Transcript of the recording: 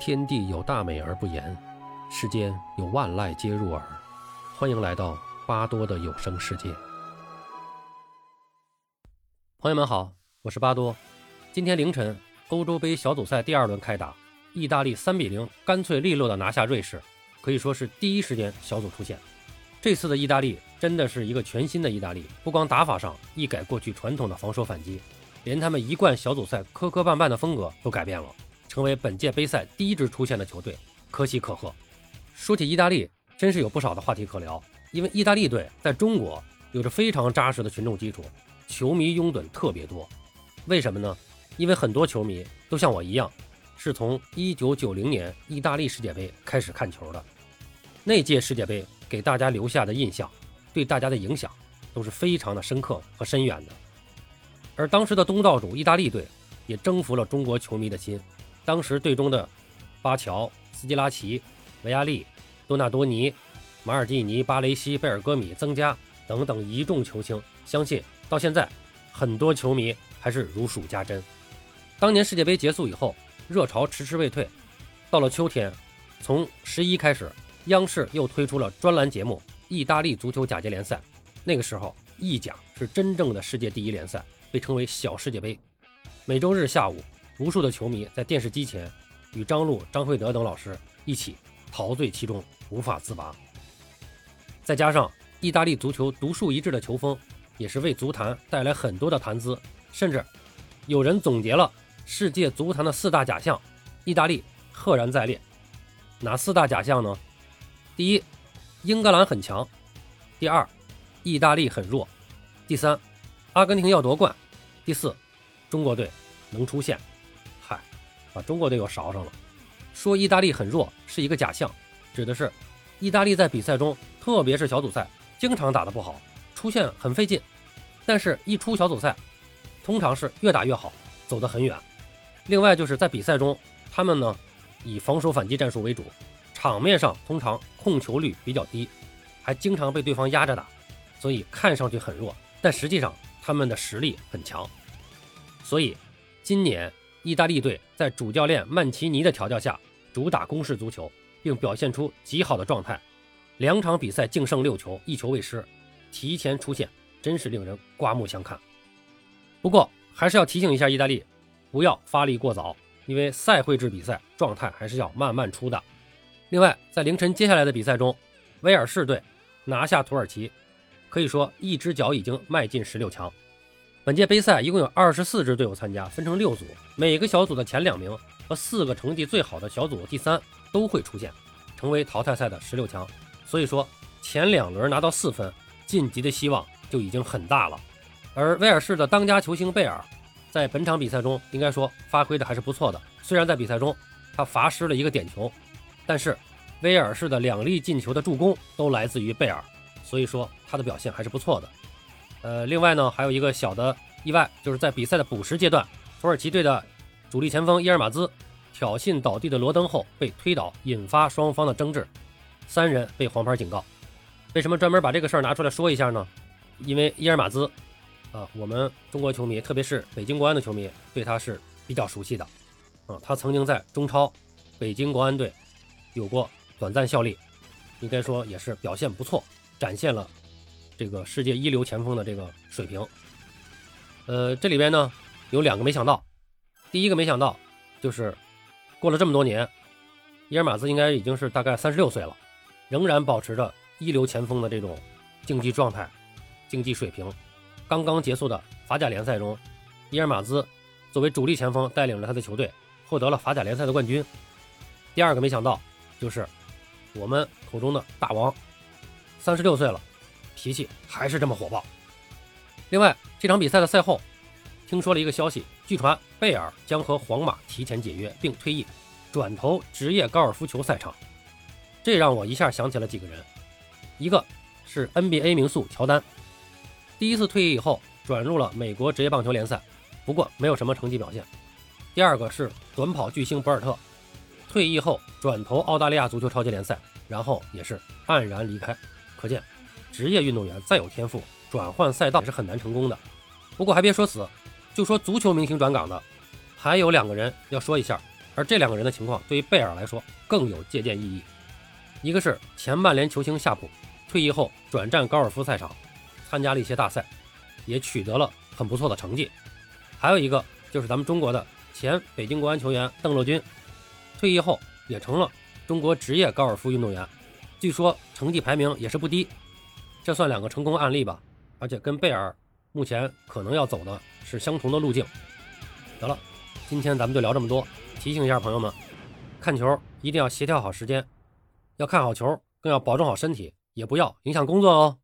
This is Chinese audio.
天地有大美而不言，世间有万籁皆入耳。欢迎来到巴多的有声世界。朋友们好，我是巴多。今天凌晨，欧洲杯小组赛第二轮开打，意大利三比零干脆利落的拿下瑞士，可以说是第一时间小组出线。这次的意大利真的是一个全新的意大利，不光打法上一改过去传统的防守反击，连他们一贯小组赛磕磕绊绊的风格都改变了。成为本届杯赛第一支出现的球队，可喜可贺。说起意大利，真是有不少的话题可聊。因为意大利队在中国有着非常扎实的群众基础，球迷拥趸特别多。为什么呢？因为很多球迷都像我一样，是从1990年意大利世界杯开始看球的。那届世界杯给大家留下的印象，对大家的影响都是非常的深刻和深远的。而当时的东道主意大利队也征服了中国球迷的心。当时队中的巴乔、斯基拉奇、维亚利、多纳多尼、马尔蒂尼、巴雷西、贝尔戈米、增加等等一众球星，相信到现在很多球迷还是如数家珍。当年世界杯结束以后，热潮迟迟未退，到了秋天，从十一开始，央视又推出了专栏节目《意大利足球甲级联赛》。那个时候，意甲是真正的世界第一联赛，被称为“小世界杯”。每周日下午。无数的球迷在电视机前，与张璐、张惠德等老师一起陶醉其中，无法自拔。再加上意大利足球独树一帜的球风，也是为足坛带来很多的谈资。甚至有人总结了世界足坛的四大假象，意大利赫然在列。哪四大假象呢？第一，英格兰很强；第二，意大利很弱；第三，阿根廷要夺冠；第四，中国队能出线。把中国队又勺上了，说意大利很弱是一个假象，指的是意大利在比赛中，特别是小组赛，经常打得不好，出线很费劲。但是，一出小组赛，通常是越打越好，走得很远。另外，就是在比赛中，他们呢以防守反击战术为主，场面上通常控球率比较低，还经常被对方压着打，所以看上去很弱，但实际上他们的实力很强。所以，今年。意大利队在主教练曼奇尼的调教下，主打攻势足球，并表现出极好的状态。两场比赛净胜六球，一球未失，提前出线，真是令人刮目相看。不过，还是要提醒一下意大利，不要发力过早，因为赛会制比赛状态还是要慢慢出的。另外，在凌晨接下来的比赛中，威尔士队拿下土耳其，可以说一只脚已经迈进十六强。本届杯赛一共有二十四支队伍参加，分成六组，每个小组的前两名和四个成绩最好的小组第三都会出现，成为淘汰赛的十六强。所以说，前两轮拿到四分，晋级的希望就已经很大了。而威尔士的当家球星贝尔，在本场比赛中应该说发挥的还是不错的。虽然在比赛中他罚失了一个点球，但是威尔士的两粒进球的助攻都来自于贝尔，所以说他的表现还是不错的。呃，另外呢，还有一个小的意外，就是在比赛的补时阶段，土耳其队的主力前锋伊尔马兹挑衅倒地的罗登后被推倒，引发双方的争执，三人被黄牌警告。为什么专门把这个事儿拿出来说一下呢？因为伊尔马兹啊，我们中国球迷，特别是北京国安的球迷，对他是比较熟悉的啊。他曾经在中超北京国安队有过短暂效力，应该说也是表现不错，展现了。这个世界一流前锋的这个水平，呃，这里边呢有两个没想到。第一个没想到就是过了这么多年，伊尔马兹应该已经是大概三十六岁了，仍然保持着一流前锋的这种竞技状态、竞技水平。刚刚结束的法甲联赛中，伊尔马兹作为主力前锋带领着他的球队获得了法甲联赛的冠军。第二个没想到就是我们口中的大王，三十六岁了。脾气还是这么火爆。另外，这场比赛的赛后，听说了一个消息，据传贝尔将和皇马提前解约并退役，转投职业高尔夫球赛场。这让我一下想起了几个人，一个是 NBA 名宿乔丹，第一次退役以后转入了美国职业棒球联赛，不过没有什么成绩表现。第二个是短跑巨星博尔特，退役后转投澳大利亚足球超级联赛，然后也是黯然离开，可见。职业运动员再有天赋，转换赛道也是很难成功的。不过还别说死，就说足球明星转岗的，还有两个人要说一下，而这两个人的情况对于贝尔来说更有借鉴意义。一个是前曼联球星夏普，退役后转战高尔夫赛场，参加了一些大赛，也取得了很不错的成绩。还有一个就是咱们中国的前北京国安球员邓乐军，退役后也成了中国职业高尔夫运动员，据说成绩排名也是不低。这算两个成功案例吧，而且跟贝尔目前可能要走的是相同的路径。得了，今天咱们就聊这么多。提醒一下朋友们，看球一定要协调好时间，要看好球，更要保重好身体，也不要影响工作哦。